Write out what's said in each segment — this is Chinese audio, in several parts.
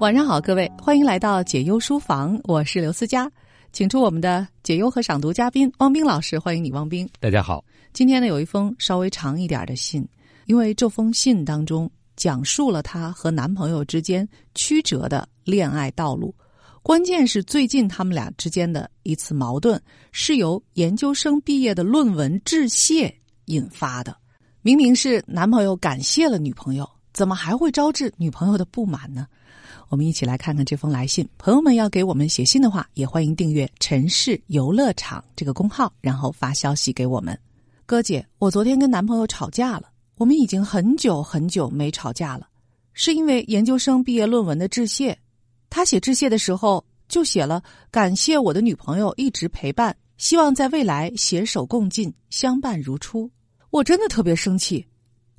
晚上好，各位，欢迎来到解忧书房，我是刘思佳，请出我们的解忧和赏读嘉宾汪冰老师，欢迎你，汪冰。大家好，今天呢有一封稍微长一点的信，因为这封信当中讲述了她和男朋友之间曲折的恋爱道路，关键是最近他们俩之间的一次矛盾是由研究生毕业的论文致谢引发的。明明是男朋友感谢了女朋友，怎么还会招致女朋友的不满呢？我们一起来看看这封来信。朋友们要给我们写信的话，也欢迎订阅“城市游乐场”这个公号，然后发消息给我们。哥姐，我昨天跟男朋友吵架了。我们已经很久很久没吵架了，是因为研究生毕业论文的致谢。他写致谢的时候就写了感谢我的女朋友一直陪伴，希望在未来携手共进，相伴如初。我真的特别生气。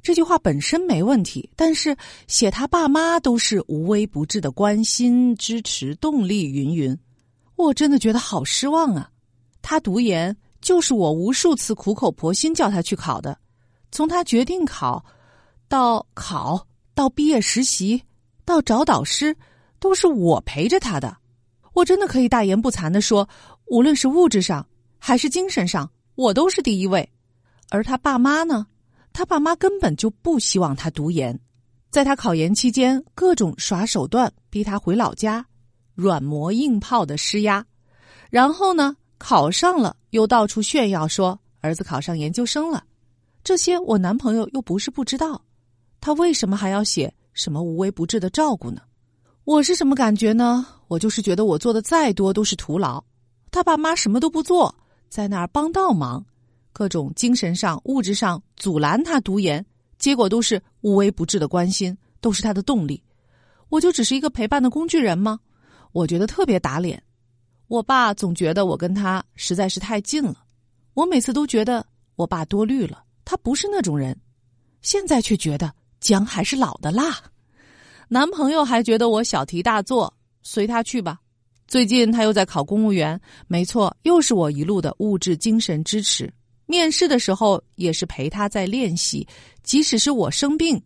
这句话本身没问题，但是写他爸妈都是无微不至的关心、支持、动力，云云，我真的觉得好失望啊！他读研就是我无数次苦口婆心叫他去考的，从他决定考，到考，到毕业实习，到找导师，都是我陪着他的。我真的可以大言不惭的说，无论是物质上还是精神上，我都是第一位。而他爸妈呢？他爸妈根本就不希望他读研，在他考研期间，各种耍手段逼他回老家，软磨硬泡的施压，然后呢，考上了又到处炫耀说儿子考上研究生了。这些我男朋友又不是不知道，他为什么还要写什么无微不至的照顾呢？我是什么感觉呢？我就是觉得我做的再多都是徒劳，他爸妈什么都不做，在那儿帮倒忙。各种精神上、物质上阻拦他读研，结果都是无微不至的关心，都是他的动力。我就只是一个陪伴的工具人吗？我觉得特别打脸。我爸总觉得我跟他实在是太近了，我每次都觉得我爸多虑了，他不是那种人。现在却觉得姜还是老的辣。男朋友还觉得我小题大做，随他去吧。最近他又在考公务员，没错，又是我一路的物质精神支持。面试的时候也是陪他在练习，即使是我生病，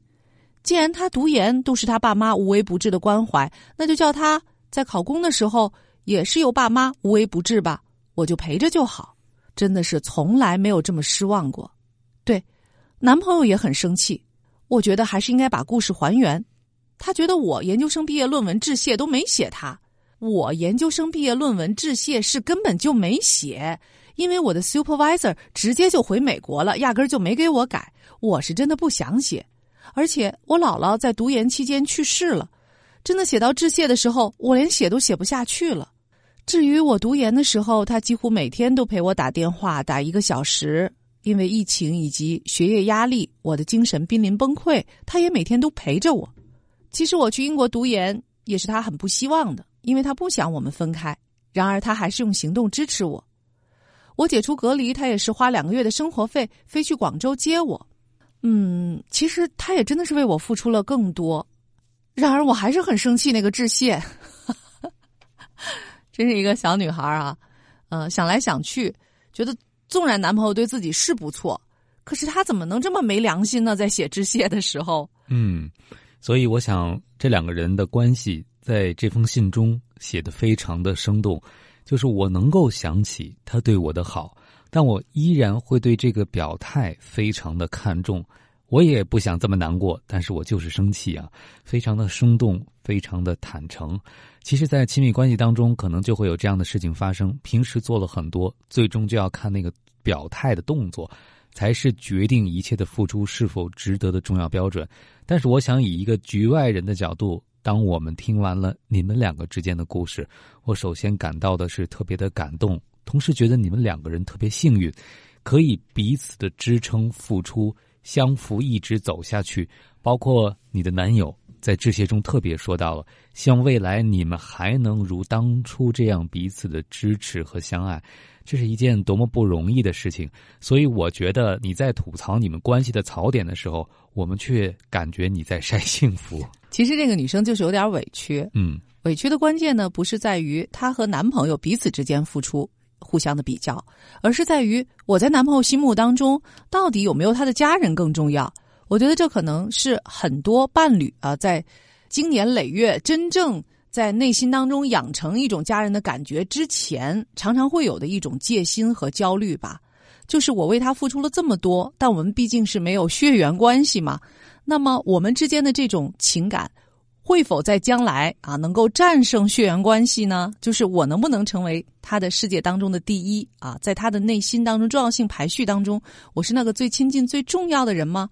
既然他读研都是他爸妈无微不至的关怀，那就叫他在考公的时候也是由爸妈无微不至吧，我就陪着就好。真的是从来没有这么失望过。对，男朋友也很生气，我觉得还是应该把故事还原。他觉得我研究生毕业论文致谢都没写他，我研究生毕业论文致谢是根本就没写。因为我的 supervisor 直接就回美国了，压根儿就没给我改。我是真的不想写，而且我姥姥在读研期间去世了，真的写到致谢的时候，我连写都写不下去了。至于我读研的时候，他几乎每天都陪我打电话，打一个小时。因为疫情以及学业压力，我的精神濒临崩溃，他也每天都陪着我。其实我去英国读研也是他很不希望的，因为他不想我们分开。然而他还是用行动支持我。我解除隔离，他也是花两个月的生活费飞去广州接我。嗯，其实他也真的是为我付出了更多。然而我还是很生气那个致谢，真是一个小女孩啊。呃，想来想去，觉得纵然男朋友对自己是不错，可是他怎么能这么没良心呢？在写致谢的时候，嗯，所以我想这两个人的关系在这封信中写的非常的生动。就是我能够想起他对我的好，但我依然会对这个表态非常的看重。我也不想这么难过，但是我就是生气啊，非常的生动，非常的坦诚。其实，在亲密关系当中，可能就会有这样的事情发生。平时做了很多，最终就要看那个表态的动作，才是决定一切的付出是否值得的重要标准。但是，我想以一个局外人的角度。当我们听完了你们两个之间的故事，我首先感到的是特别的感动，同时觉得你们两个人特别幸运，可以彼此的支撑、付出、相扶，一直走下去。包括你的男友在致谢中特别说到了，希望未来你们还能如当初这样彼此的支持和相爱。这是一件多么不容易的事情，所以我觉得你在吐槽你们关系的槽点的时候，我们却感觉你在晒幸福。其实这个女生就是有点委屈，嗯，委屈的关键呢，不是在于她和男朋友彼此之间付出互相的比较，而是在于我在男朋友心目当中到底有没有他的家人更重要？我觉得这可能是很多伴侣啊，在经年累月真正在内心当中养成一种家人的感觉之前，常常会有的一种戒心和焦虑吧。就是我为他付出了这么多，但我们毕竟是没有血缘关系嘛。那么我们之间的这种情感，会否在将来啊能够战胜血缘关系呢？就是我能不能成为他的世界当中的第一啊？在他的内心当中重要性排序当中，我是那个最亲近、最重要的人吗？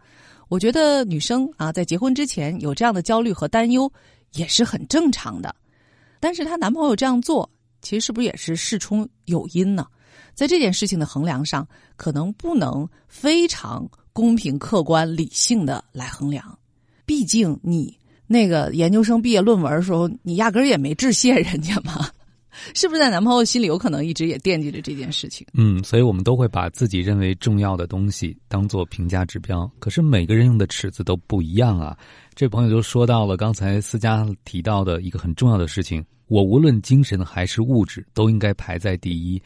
我觉得女生啊在结婚之前有这样的焦虑和担忧也是很正常的。但是她男朋友这样做，其实是不是也是事出有因呢？在这件事情的衡量上，可能不能非常公平、客观、理性的来衡量。毕竟你那个研究生毕业论文的时候，你压根儿也没致谢人家嘛，是不是？在男朋友心里有可能一直也惦记着这件事情。嗯，所以我们都会把自己认为重要的东西当做评价指标。可是每个人用的尺子都不一样啊。这朋友就说到了刚才思佳提到的一个很重要的事情：我无论精神还是物质，都应该排在第一。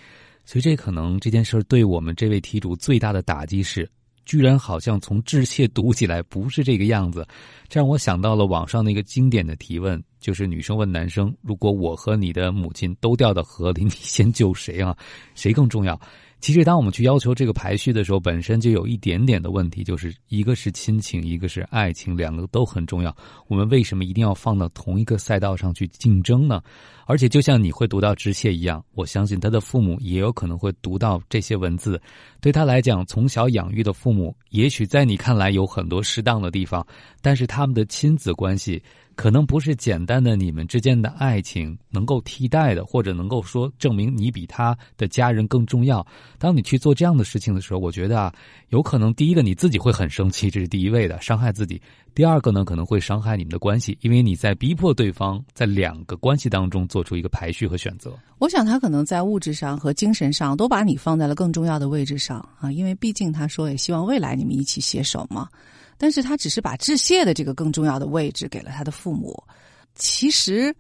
所以，这可能这件事对我们这位题主最大的打击是，居然好像从致谢读起来不是这个样子，这让我想到了网上那个经典的提问，就是女生问男生：“如果我和你的母亲都掉到河里，你先救谁啊？谁更重要？”其实，当我们去要求这个排序的时候，本身就有一点点的问题，就是一个是亲情，一个是爱情，两个都很重要。我们为什么一定要放到同一个赛道上去竞争呢？而且，就像你会读到致谢一样，我相信他的父母也有可能会读到这些文字。对他来讲，从小养育的父母，也许在你看来有很多适当的地方，但是他们的亲子关系。可能不是简单的你们之间的爱情能够替代的，或者能够说证明你比他的家人更重要。当你去做这样的事情的时候，我觉得啊，有可能第一个你自己会很生气，这是第一位的，伤害自己；第二个呢，可能会伤害你们的关系，因为你在逼迫对方在两个关系当中做出一个排序和选择。我想他可能在物质上和精神上都把你放在了更重要的位置上啊，因为毕竟他说也希望未来你们一起携手嘛。但是他只是把致谢的这个更重要的位置给了他的父母。其实，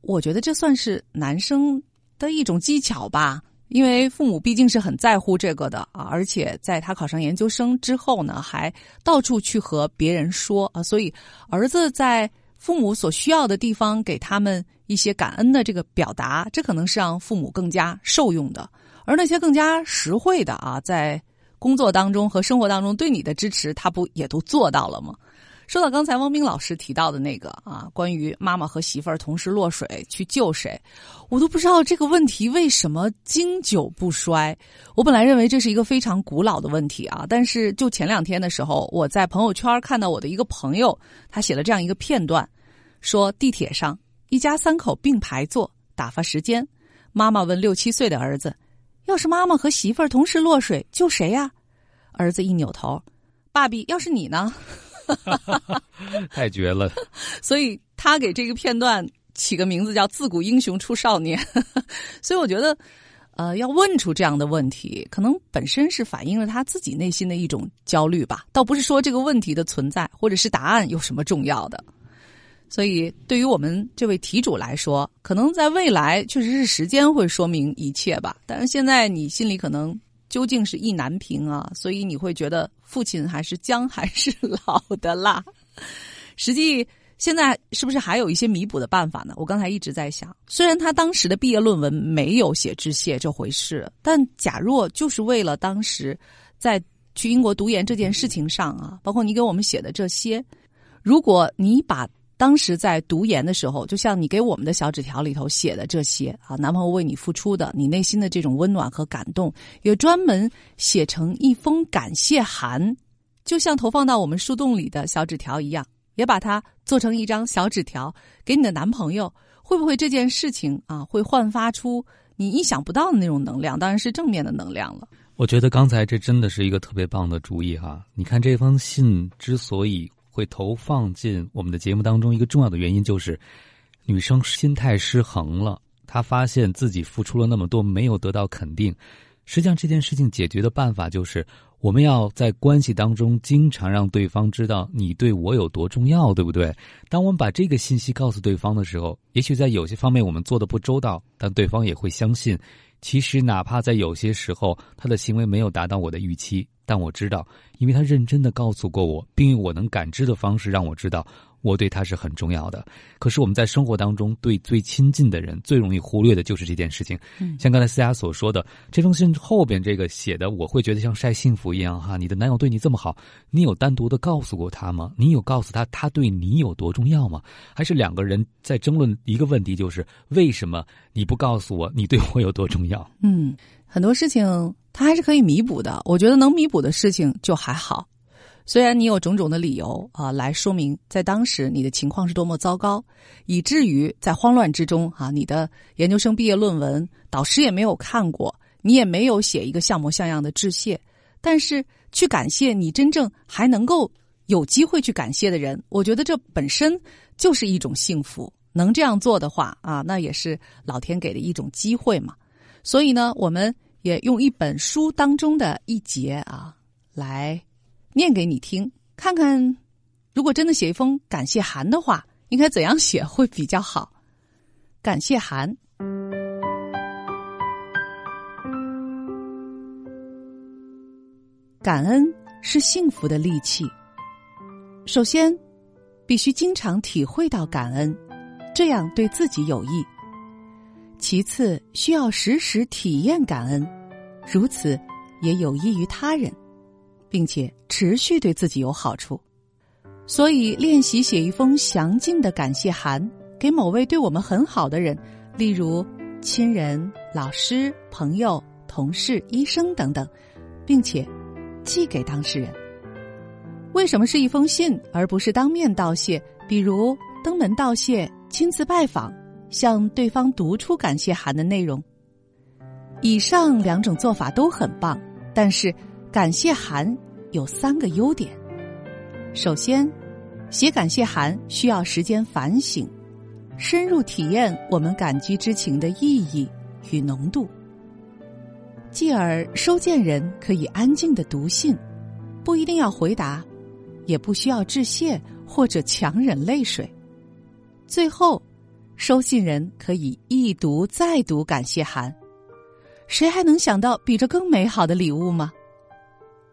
我觉得这算是男生的一种技巧吧，因为父母毕竟是很在乎这个的啊。而且在他考上研究生之后呢，还到处去和别人说啊，所以儿子在父母所需要的地方给他们一些感恩的这个表达，这可能是让父母更加受用的。而那些更加实惠的啊，在。工作当中和生活当中对你的支持，他不也都做到了吗？说到刚才汪冰老师提到的那个啊，关于妈妈和媳妇儿同时落水去救谁，我都不知道这个问题为什么经久不衰。我本来认为这是一个非常古老的问题啊，但是就前两天的时候，我在朋友圈看到我的一个朋友，他写了这样一个片段，说地铁上一家三口并排坐，打发时间，妈妈问六七岁的儿子。要是妈妈和媳妇儿同时落水，救谁呀？儿子一扭头，爸比，要是你呢？太绝了！所以他给这个片段起个名字叫“自古英雄出少年”。所以我觉得，呃，要问出这样的问题，可能本身是反映了他自己内心的一种焦虑吧，倒不是说这个问题的存在或者是答案有什么重要的。所以，对于我们这位题主来说，可能在未来确实是时间会说明一切吧。但是现在你心里可能究竟是意难平啊，所以你会觉得父亲还是姜还是老的辣。实际现在是不是还有一些弥补的办法呢？我刚才一直在想，虽然他当时的毕业论文没有写致谢这回事，但假若就是为了当时在去英国读研这件事情上啊，包括你给我们写的这些，如果你把当时在读研的时候，就像你给我们的小纸条里头写的这些啊，男朋友为你付出的，你内心的这种温暖和感动，也专门写成一封感谢函，就像投放到我们树洞里的小纸条一样，也把它做成一张小纸条给你的男朋友，会不会这件事情啊，会焕发出你意想不到的那种能量？当然是正面的能量了。我觉得刚才这真的是一个特别棒的主意哈！你看这封信之所以。会投放进我们的节目当中，一个重要的原因就是，女生心态失衡了。她发现自己付出了那么多，没有得到肯定。实际上，这件事情解决的办法就是，我们要在关系当中经常让对方知道你对我有多重要，对不对？当我们把这个信息告诉对方的时候，也许在有些方面我们做的不周到，但对方也会相信。其实，哪怕在有些时候，他的行为没有达到我的预期，但我知道，因为他认真的告诉过我，并用我能感知的方式让我知道，我对他是很重要的。可是我们在生活当中对最亲近的人最容易忽略的就是这件事情。嗯像刚才思佳所说的，这封信后边这个写的，我会觉得像晒幸福一样哈。你的男友对你这么好，你有单独的告诉过他吗？你有告诉他他对你有多重要吗？还是两个人在争论一个问题，就是为什么你不告诉我你对我有多重要？嗯，很多事情他还是可以弥补的。我觉得能弥补的事情就还好。虽然你有种种的理由啊，来说明在当时你的情况是多么糟糕，以至于在慌乱之中啊，你的研究生毕业论文导师也没有看过，你也没有写一个像模像样的致谢。但是去感谢你真正还能够有机会去感谢的人，我觉得这本身就是一种幸福。能这样做的话啊，那也是老天给的一种机会嘛。所以呢，我们也用一本书当中的一节啊来。念给你听，看看，如果真的写一封感谢函的话，应该怎样写会比较好？感谢函，感恩是幸福的利器。首先，必须经常体会到感恩，这样对自己有益。其次，需要时时体验感恩，如此也有益于他人。并且持续对自己有好处，所以练习写一封详尽的感谢函给某位对我们很好的人，例如亲人、老师、朋友、同事、医生等等，并且寄给当事人。为什么是一封信而不是当面道谢？比如登门道谢、亲自拜访，向对方读出感谢函的内容。以上两种做法都很棒，但是。感谢函有三个优点。首先，写感谢函需要时间反省，深入体验我们感激之情的意义与浓度。继而，收件人可以安静的读信，不一定要回答，也不需要致谢或者强忍泪水。最后，收信人可以一读再读感谢函。谁还能想到比这更美好的礼物吗？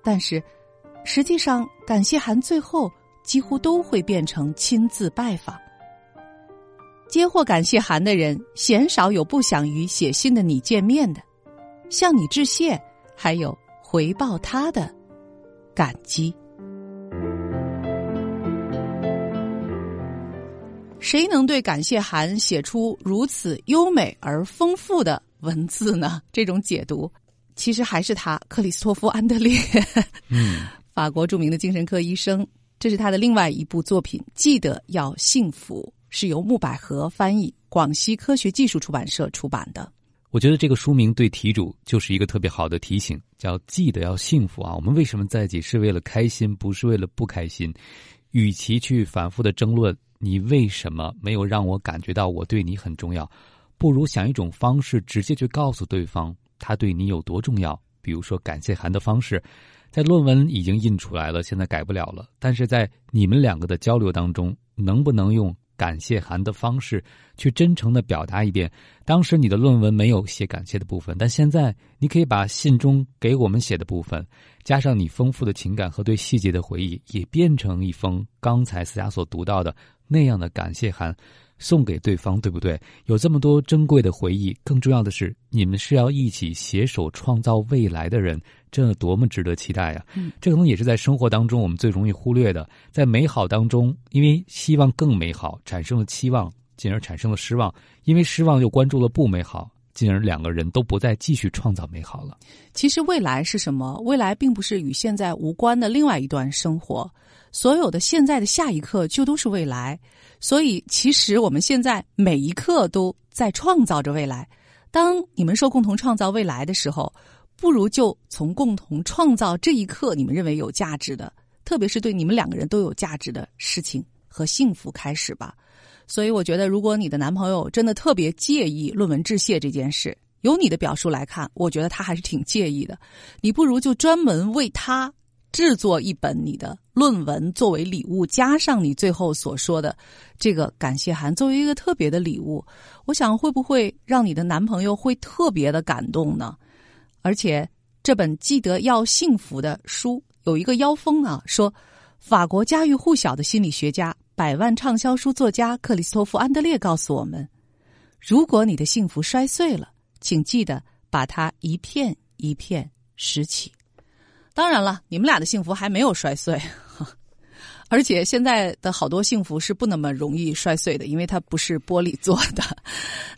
但是，实际上，感谢函最后几乎都会变成亲自拜访。接获感谢函的人，鲜少有不想与写信的你见面的，向你致谢，还有回报他的感激。谁能对感谢函写出如此优美而丰富的文字呢？这种解读。其实还是他，克里斯托夫·安德烈，嗯，法国著名的精神科医生。这是他的另外一部作品《记得要幸福》，是由木百合翻译，广西科学技术出版社出版的。我觉得这个书名对题主就是一个特别好的提醒，叫“记得要幸福”啊。我们为什么在一起是为了开心，不是为了不开心？与其去反复的争论你为什么没有让我感觉到我对你很重要，不如想一种方式，直接去告诉对方。他对你有多重要？比如说感谢函的方式，在论文已经印出来了，现在改不了了。但是在你们两个的交流当中，能不能用感谢函的方式去真诚的表达一遍？当时你的论文没有写感谢的部分，但现在你可以把信中给我们写的部分，加上你丰富的情感和对细节的回忆，也变成一封刚才思佳所读到的那样的感谢函。送给对方，对不对？有这么多珍贵的回忆，更重要的是，你们是要一起携手创造未来的人，这多么值得期待呀！嗯，这可能也是在生活当中我们最容易忽略的。在美好当中，因为希望更美好，产生了期望，进而产生了失望；因为失望又关注了不美好，进而两个人都不再继续创造美好了。其实未来是什么？未来并不是与现在无关的另外一段生活，所有的现在的下一刻就都是未来。所以，其实我们现在每一刻都在创造着未来。当你们说共同创造未来的时候，不如就从共同创造这一刻你们认为有价值的，特别是对你们两个人都有价值的事情和幸福开始吧。所以，我觉得，如果你的男朋友真的特别介意论文致谢这件事，由你的表述来看，我觉得他还是挺介意的。你不如就专门为他。制作一本你的论文作为礼物，加上你最后所说的这个感谢函作为一个特别的礼物，我想会不会让你的男朋友会特别的感动呢？而且这本《记得要幸福》的书有一个腰封啊，说法国家喻户晓的心理学家百万畅销书作家克里斯托弗·安德烈告诉我们：如果你的幸福摔碎了，请记得把它一片一片拾起。当然了，你们俩的幸福还没有摔碎，而且现在的好多幸福是不那么容易摔碎的，因为它不是玻璃做的。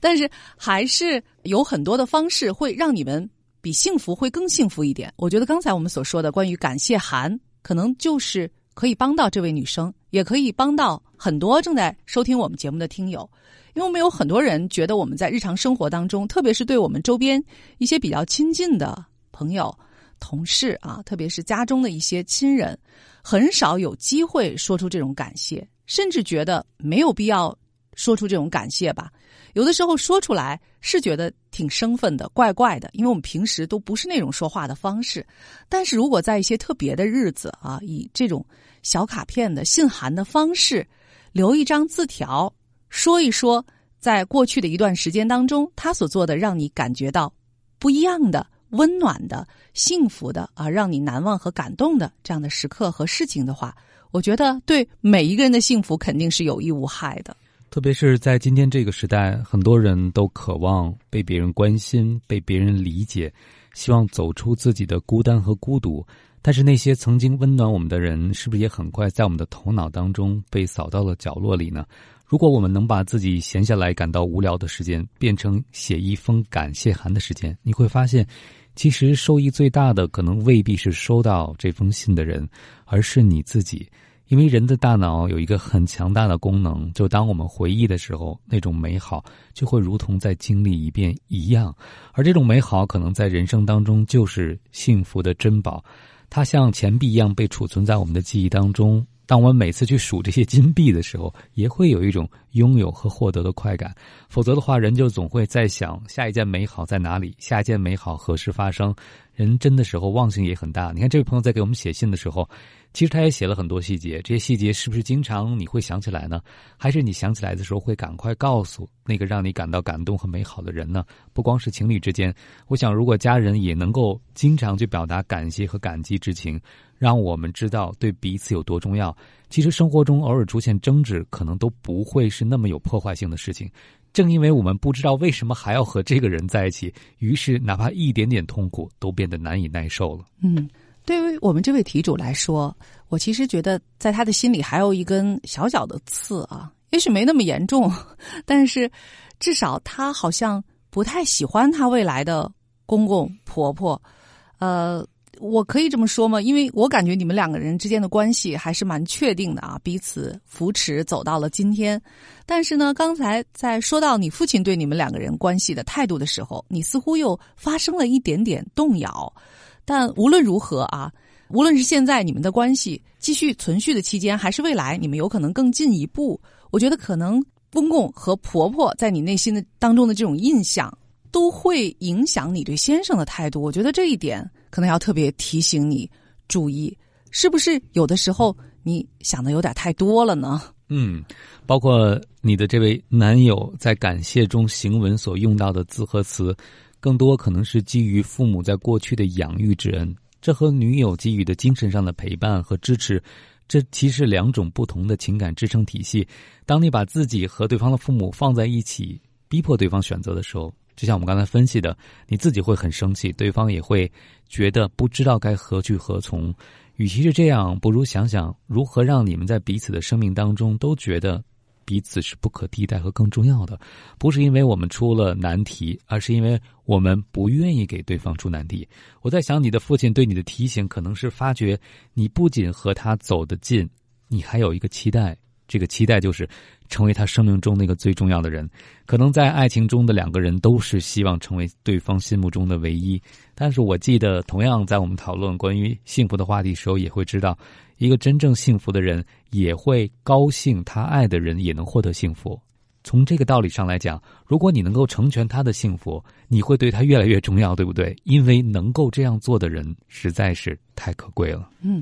但是还是有很多的方式会让你们比幸福会更幸福一点。我觉得刚才我们所说的关于感谢函，可能就是可以帮到这位女生，也可以帮到很多正在收听我们节目的听友。因为我们有很多人觉得我们在日常生活当中，特别是对我们周边一些比较亲近的朋友。同事啊，特别是家中的一些亲人，很少有机会说出这种感谢，甚至觉得没有必要说出这种感谢吧。有的时候说出来是觉得挺生分的，怪怪的，因为我们平时都不是那种说话的方式。但是如果在一些特别的日子啊，以这种小卡片的信函的方式，留一张字条，说一说在过去的一段时间当中他所做的让你感觉到不一样的。温暖的、幸福的啊，让你难忘和感动的这样的时刻和事情的话，我觉得对每一个人的幸福肯定是有益无害的。特别是在今天这个时代，很多人都渴望被别人关心、被别人理解，希望走出自己的孤单和孤独。但是那些曾经温暖我们的人，是不是也很快在我们的头脑当中被扫到了角落里呢？如果我们能把自己闲下来感到无聊的时间变成写一封感谢函的时间，你会发现。其实受益最大的可能未必是收到这封信的人，而是你自己。因为人的大脑有一个很强大的功能，就当我们回忆的时候，那种美好就会如同在经历一遍一样。而这种美好可能在人生当中就是幸福的珍宝，它像钱币一样被储存在我们的记忆当中。当我们每次去数这些金币的时候，也会有一种拥有和获得的快感。否则的话，人就总会在想下一件美好在哪里，下一件美好何时发生。人真的时候忘性也很大。你看，这位朋友在给我们写信的时候。其实他也写了很多细节，这些细节是不是经常你会想起来呢？还是你想起来的时候会赶快告诉那个让你感到感动和美好的人呢？不光是情侣之间，我想如果家人也能够经常去表达感谢和感激之情，让我们知道对彼此有多重要。其实生活中偶尔出现争执，可能都不会是那么有破坏性的事情。正因为我们不知道为什么还要和这个人在一起，于是哪怕一点点痛苦都变得难以耐受了。嗯。对于我们这位题主来说，我其实觉得在他的心里还有一根小小的刺啊，也许没那么严重，但是至少他好像不太喜欢他未来的公公婆婆。呃，我可以这么说吗？因为我感觉你们两个人之间的关系还是蛮确定的啊，彼此扶持走到了今天。但是呢，刚才在说到你父亲对你们两个人关系的态度的时候，你似乎又发生了一点点动摇。但无论如何啊，无论是现在你们的关系继续存续的期间，还是未来你们有可能更进一步，我觉得可能公公和婆婆在你内心的当中的这种印象，都会影响你对先生的态度。我觉得这一点可能要特别提醒你注意，是不是有的时候你想的有点太多了呢？嗯，包括你的这位男友在感谢中行文所用到的字和词。更多可能是基于父母在过去的养育之恩，这和女友给予的精神上的陪伴和支持，这其实两种不同的情感支撑体系。当你把自己和对方的父母放在一起，逼迫对方选择的时候，就像我们刚才分析的，你自己会很生气，对方也会觉得不知道该何去何从。与其是这样，不如想想如何让你们在彼此的生命当中都觉得。彼此是不可替代和更重要的，不是因为我们出了难题，而是因为我们不愿意给对方出难题。我在想，你的父亲对你的提醒，可能是发觉你不仅和他走得近，你还有一个期待。这个期待就是成为他生命中那个最重要的人。可能在爱情中的两个人都是希望成为对方心目中的唯一。但是我记得，同样在我们讨论关于幸福的话题时候，也会知道，一个真正幸福的人也会高兴，他爱的人也能获得幸福。从这个道理上来讲，如果你能够成全他的幸福，你会对他越来越重要，对不对？因为能够这样做的人实在是太可贵了。嗯。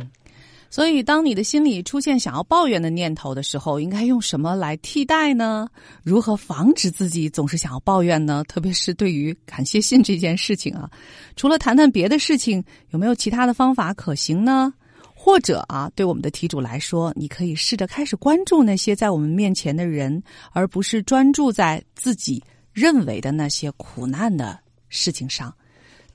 所以，当你的心里出现想要抱怨的念头的时候，应该用什么来替代呢？如何防止自己总是想要抱怨呢？特别是对于感谢信这件事情啊，除了谈谈别的事情，有没有其他的方法可行呢？或者啊，对我们的题主来说，你可以试着开始关注那些在我们面前的人，而不是专注在自己认为的那些苦难的事情上。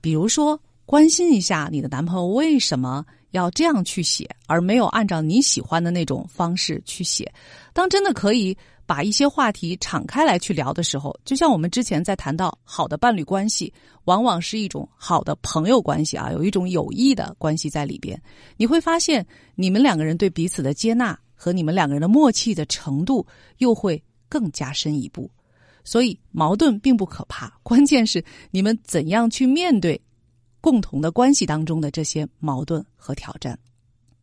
比如说，关心一下你的男朋友为什么要这样去写，而没有按照你喜欢的那种方式去写。当真的可以。把一些话题敞开来去聊的时候，就像我们之前在谈到好的伴侣关系，往往是一种好的朋友关系啊，有一种友谊的关系在里边。你会发现，你们两个人对彼此的接纳和你们两个人的默契的程度又会更加深一步。所以，矛盾并不可怕，关键是你们怎样去面对共同的关系当中的这些矛盾和挑战。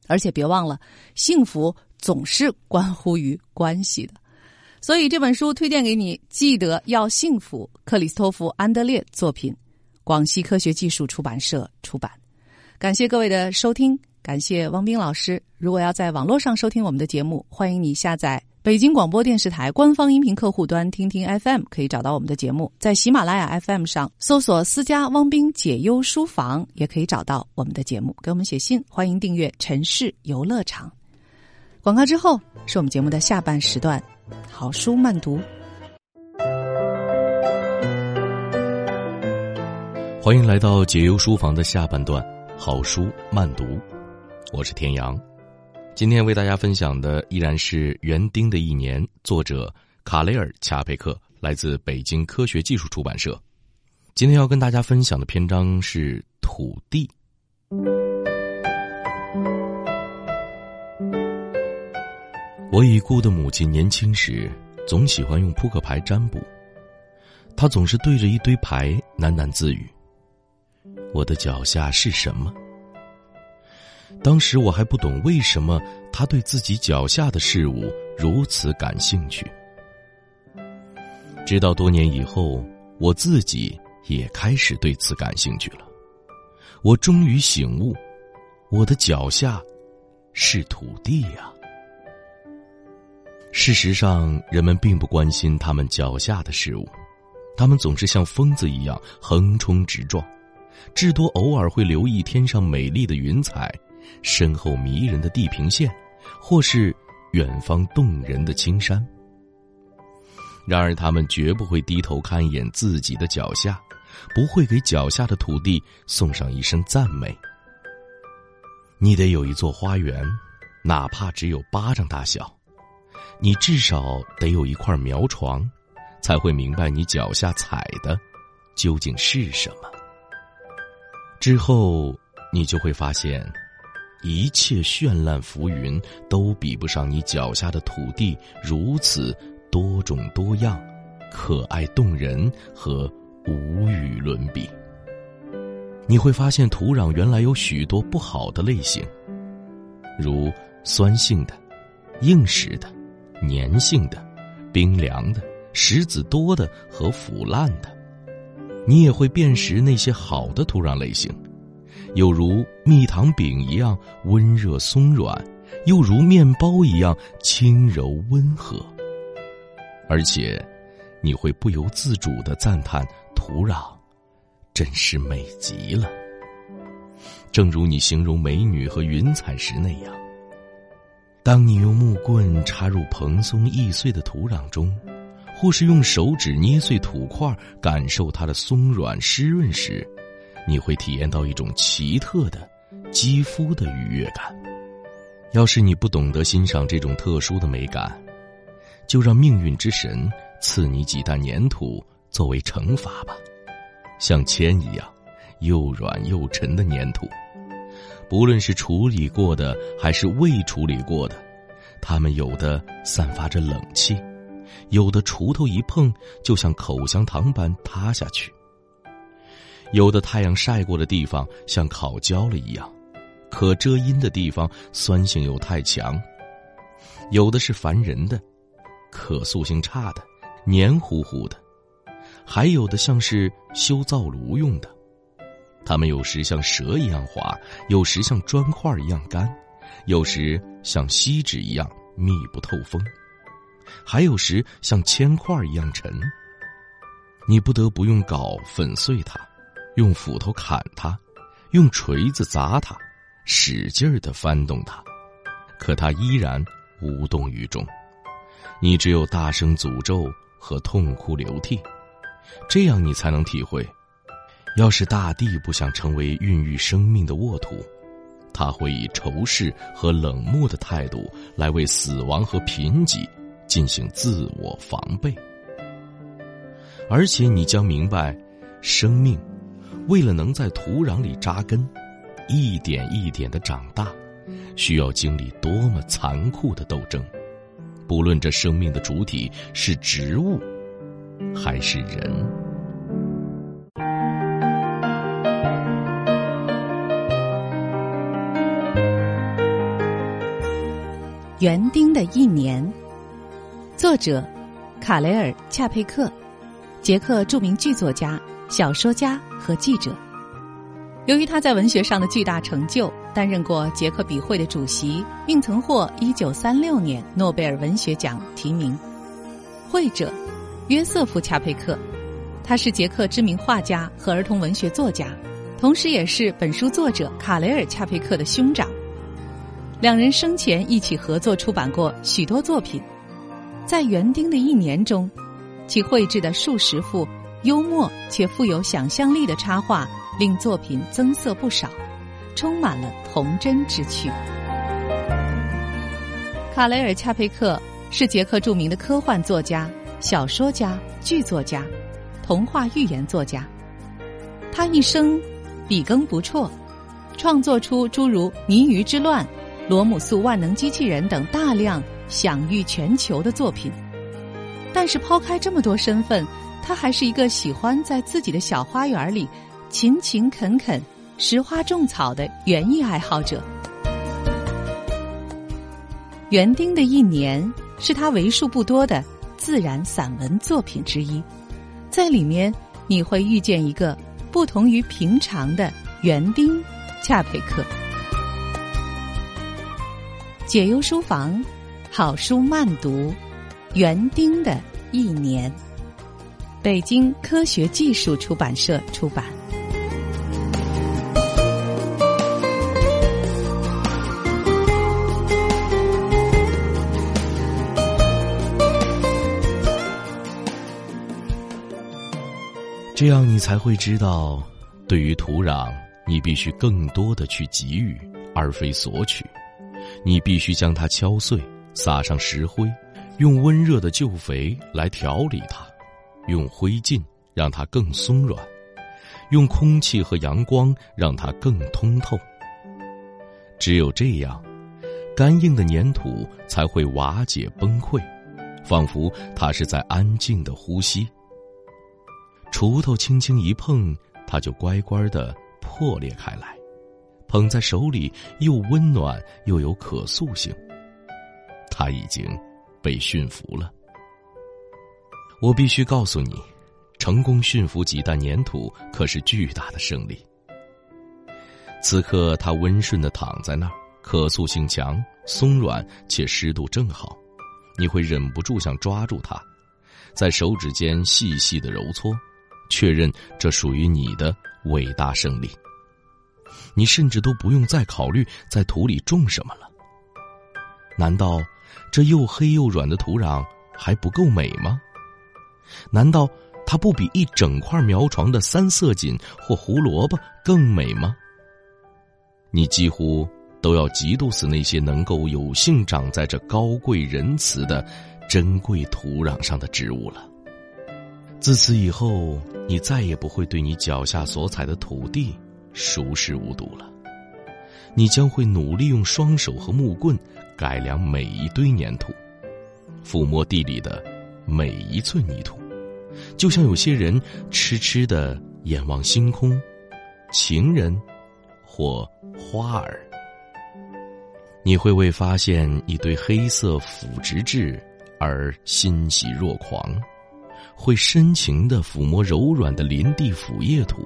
而且别忘了，幸福总是关乎于关系的。所以这本书推荐给你，记得要幸福。克里斯托弗·安德烈作品，广西科学技术出版社出版。感谢各位的收听，感谢汪冰老师。如果要在网络上收听我们的节目，欢迎你下载北京广播电视台官方音频客户端听听 FM，可以找到我们的节目。在喜马拉雅 FM 上搜索“私家汪冰解忧书房”，也可以找到我们的节目。给我们写信，欢迎订阅“城市游乐场”。广告之后是我们节目的下半时段。好书慢读，欢迎来到解忧书房的下半段。好书慢读，我是田阳。今天为大家分享的依然是《园丁的一年》，作者卡雷尔·恰佩克，来自北京科学技术出版社。今天要跟大家分享的篇章是土地。我已故的母亲年轻时总喜欢用扑克牌占卜，她总是对着一堆牌喃喃自语：“我的脚下是什么？”当时我还不懂为什么她对自己脚下的事物如此感兴趣，直到多年以后，我自己也开始对此感兴趣了。我终于醒悟，我的脚下是土地呀。事实上，人们并不关心他们脚下的事物，他们总是像疯子一样横冲直撞，至多偶尔会留意天上美丽的云彩，身后迷人的地平线，或是远方动人的青山。然而，他们绝不会低头看一眼自己的脚下，不会给脚下的土地送上一声赞美。你得有一座花园，哪怕只有巴掌大小。你至少得有一块苗床，才会明白你脚下踩的究竟是什么。之后，你就会发现，一切绚烂浮云都比不上你脚下的土地如此多种多样、可爱动人和无与伦比。你会发现，土壤原来有许多不好的类型，如酸性的、硬实的。粘性的、冰凉的、石子多的和腐烂的，你也会辨识那些好的土壤类型，有如蜜糖饼一样温热松软，又如面包一样轻柔温和。而且，你会不由自主的赞叹土壤真是美极了，正如你形容美女和云彩时那样。当你用木棍插入蓬松易碎的土壤中，或是用手指捏碎土块，感受它的松软湿润时，你会体验到一种奇特的肌肤的愉悦感。要是你不懂得欣赏这种特殊的美感，就让命运之神赐你几担粘土作为惩罚吧，像铅一样又软又沉的粘土。不论是处理过的还是未处理过的，它们有的散发着冷气，有的锄头一碰就像口香糖般塌下去，有的太阳晒过的地方像烤焦了一样，可遮阴的地方酸性又太强，有的是烦人的，可塑性差的，黏糊糊的，还有的像是修灶炉用的。它们有时像蛇一样滑，有时像砖块一样干，有时像锡纸一样密不透风，还有时像铅块一样沉。你不得不用镐粉碎它，用斧头砍它，用锤子砸它，使劲儿的翻动它，可它依然无动于衷。你只有大声诅咒和痛哭流涕，这样你才能体会：要是大地不想成为孕育生命的沃土，他会以仇视和冷漠的态度来为死亡和贫瘠进行自我防备。而且你将明白，生命为了能在土壤里扎根，一点一点的长大，需要经历多么残酷的斗争。不论这生命的主体是植物，还是人。园丁的一年，作者卡雷尔·恰佩克，捷克著名剧作家、小说家和记者。由于他在文学上的巨大成就，担任过捷克笔会的主席，并曾获1936年诺贝尔文学奖提名。会者约瑟夫·恰佩克，他是捷克知名画家和儿童文学作家，同时也是本书作者卡雷尔·恰佩克的兄长。两人生前一起合作出版过许多作品，在园丁的一年中，其绘制的数十幅幽默且富有想象力的插画。令作品增色不少，充满了童真之趣。卡雷尔·恰佩克是捷克著名的科幻作家、小说家、剧作家、童话寓言作家。他一生笔耕不辍，创作出诸如《泥鱼之乱》《罗姆素万能机器人》等大量享誉全球的作品。但是，抛开这么多身份，他还是一个喜欢在自己的小花园里。勤勤恳恳、拾花种草的园艺爱好者，园丁的一年是他为数不多的自然散文作品之一，在里面你会遇见一个不同于平常的园丁恰佩克。解忧书房，好书慢读，园丁的一年，北京科学技术出版社出版。这样，你才会知道，对于土壤，你必须更多的去给予，而非索取。你必须将它敲碎，撒上石灰，用温热的旧肥来调理它，用灰烬让它更松软，用空气和阳光让它更通透。只有这样，干硬的粘土才会瓦解崩溃，仿佛它是在安静的呼吸。锄头轻轻一碰，它就乖乖的破裂开来，捧在手里又温暖又有可塑性。它已经被驯服了。我必须告诉你，成功驯服几袋粘土可是巨大的胜利。此刻，它温顺的躺在那儿，可塑性强，松软且湿度正好，你会忍不住想抓住它，在手指间细细的揉搓。确认这属于你的伟大胜利。你甚至都不用再考虑在土里种什么了。难道这又黑又软的土壤还不够美吗？难道它不比一整块苗床的三色堇或胡萝卜更美吗？你几乎都要嫉妒死那些能够有幸长在这高贵仁慈的珍贵土壤上的植物了。自此以后，你再也不会对你脚下所踩的土地熟视无睹了。你将会努力用双手和木棍改良每一堆粘土，抚摸地里的每一寸泥土，就像有些人痴痴的眼望星空、情人或花儿。你会为发现一堆黑色腐殖质而欣喜若狂。会深情的抚摸柔软的林地腐叶土，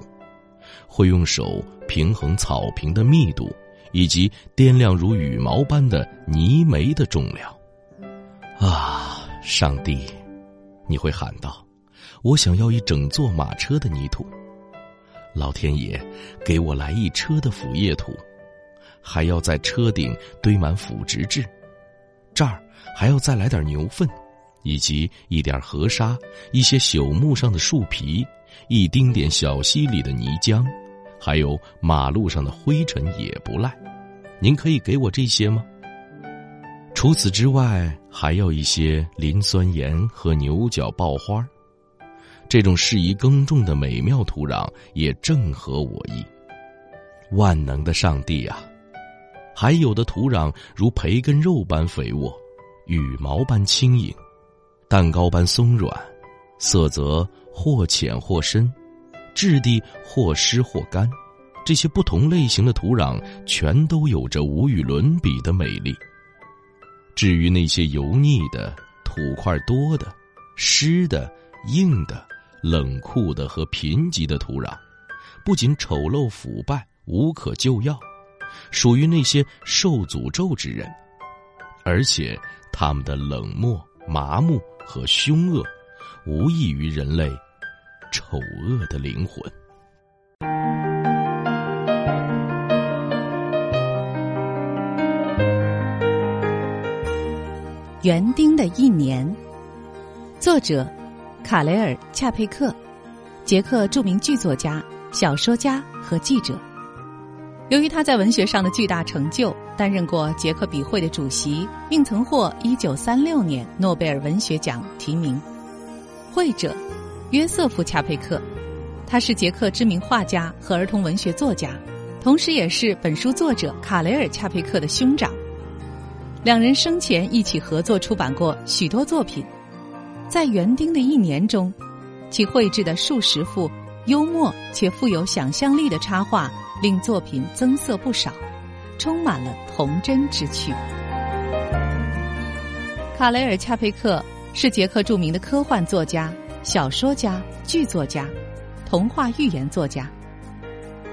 会用手平衡草坪的密度，以及掂量如羽毛般的泥煤的重量。啊，上帝！你会喊道：“我想要一整座马车的泥土。”老天爷，给我来一车的腐叶土，还要在车顶堆满腐殖质，这儿还要再来点牛粪，以及一点河沙、一些朽木上的树皮、一丁点小溪里的泥浆，还有马路上的灰尘也不赖。您可以给我这些吗？除此之外，还要一些磷酸盐和牛角爆花。这种适宜耕种的美妙土壤也正合我意。万能的上帝啊！还有的土壤如培根肉般肥沃，羽毛般轻盈，蛋糕般松软，色泽或浅或深，质地或湿或干。这些不同类型的土壤全都有着无与伦比的美丽。至于那些油腻的、土块多的、湿的、硬的、冷酷的和贫瘠的土壤，不仅丑陋腐败、无可救药，属于那些受诅咒之人，而且他们的冷漠、麻木和凶恶，无异于人类丑恶的灵魂。园丁的一年，作者卡雷尔·恰佩克，捷克著名剧作家、小说家和记者。由于他在文学上的巨大成就，担任过捷克笔会的主席，并曾获一九三六年诺贝尔文学奖提名。会者约瑟夫·恰佩克，他是捷克知名画家和儿童文学作家，同时也是本书作者卡雷尔·恰佩克的兄长。两人生前一起合作出版过许多作品，在园丁的一年中，其绘制的数十幅幽默且富有想象力的插画，令作品增色不少，充满了童真之趣。卡雷尔·恰佩克是捷克著名的科幻作家、小说家、剧作家、童话寓言作家，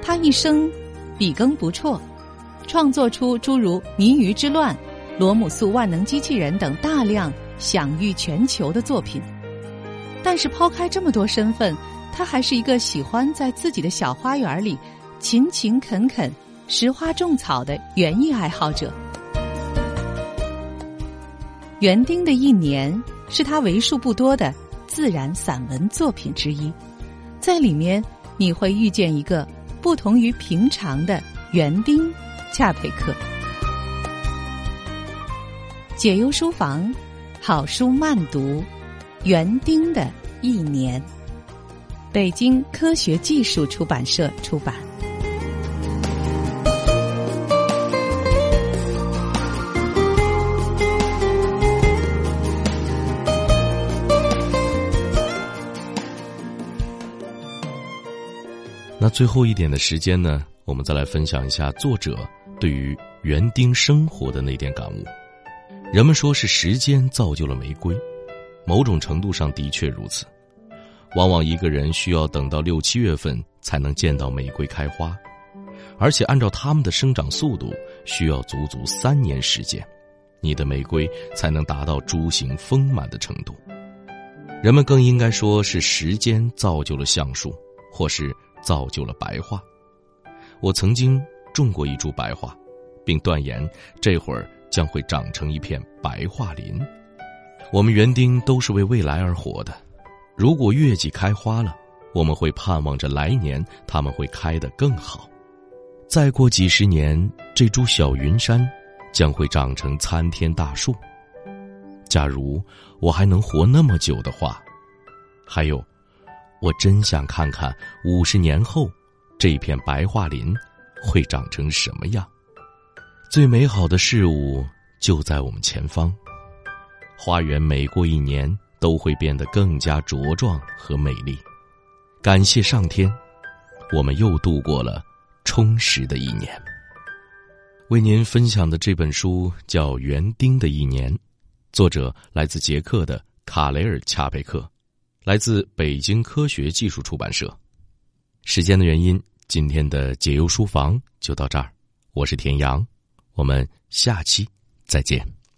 他一生笔耕不辍，创作出诸如《泥鱼之乱》。罗姆素万能机器人等大量享誉全球的作品，但是抛开这么多身份，他还是一个喜欢在自己的小花园里勤勤恳恳、拾花种草的园艺爱好者。园丁的一年是他为数不多的自然散文作品之一，在里面你会遇见一个不同于平常的园丁恰佩克。解忧书房，好书慢读，园丁的一年。北京科学技术出版社出版。那最后一点的时间呢？我们再来分享一下作者对于园丁生活的那点感悟。人们说是时间造就了玫瑰，某种程度上的确如此。往往一个人需要等到六七月份才能见到玫瑰开花，而且按照它们的生长速度，需要足足三年时间，你的玫瑰才能达到株形丰满的程度。人们更应该说是时间造就了橡树，或是造就了白桦。我曾经种过一株白桦，并断言这会儿。将会长成一片白桦林。我们园丁都是为未来而活的。如果月季开花了，我们会盼望着来年它们会开得更好。再过几十年，这株小云杉将会长成参天大树。假如我还能活那么久的话，还有，我真想看看五十年后，这片白桦林会长成什么样。最美好的事物就在我们前方，花园每过一年都会变得更加茁壮和美丽。感谢上天，我们又度过了充实的一年。为您分享的这本书叫《园丁的一年》，作者来自捷克的卡雷尔·恰佩克，来自北京科学技术出版社。时间的原因，今天的解忧书房就到这儿。我是田阳。我们下期再见。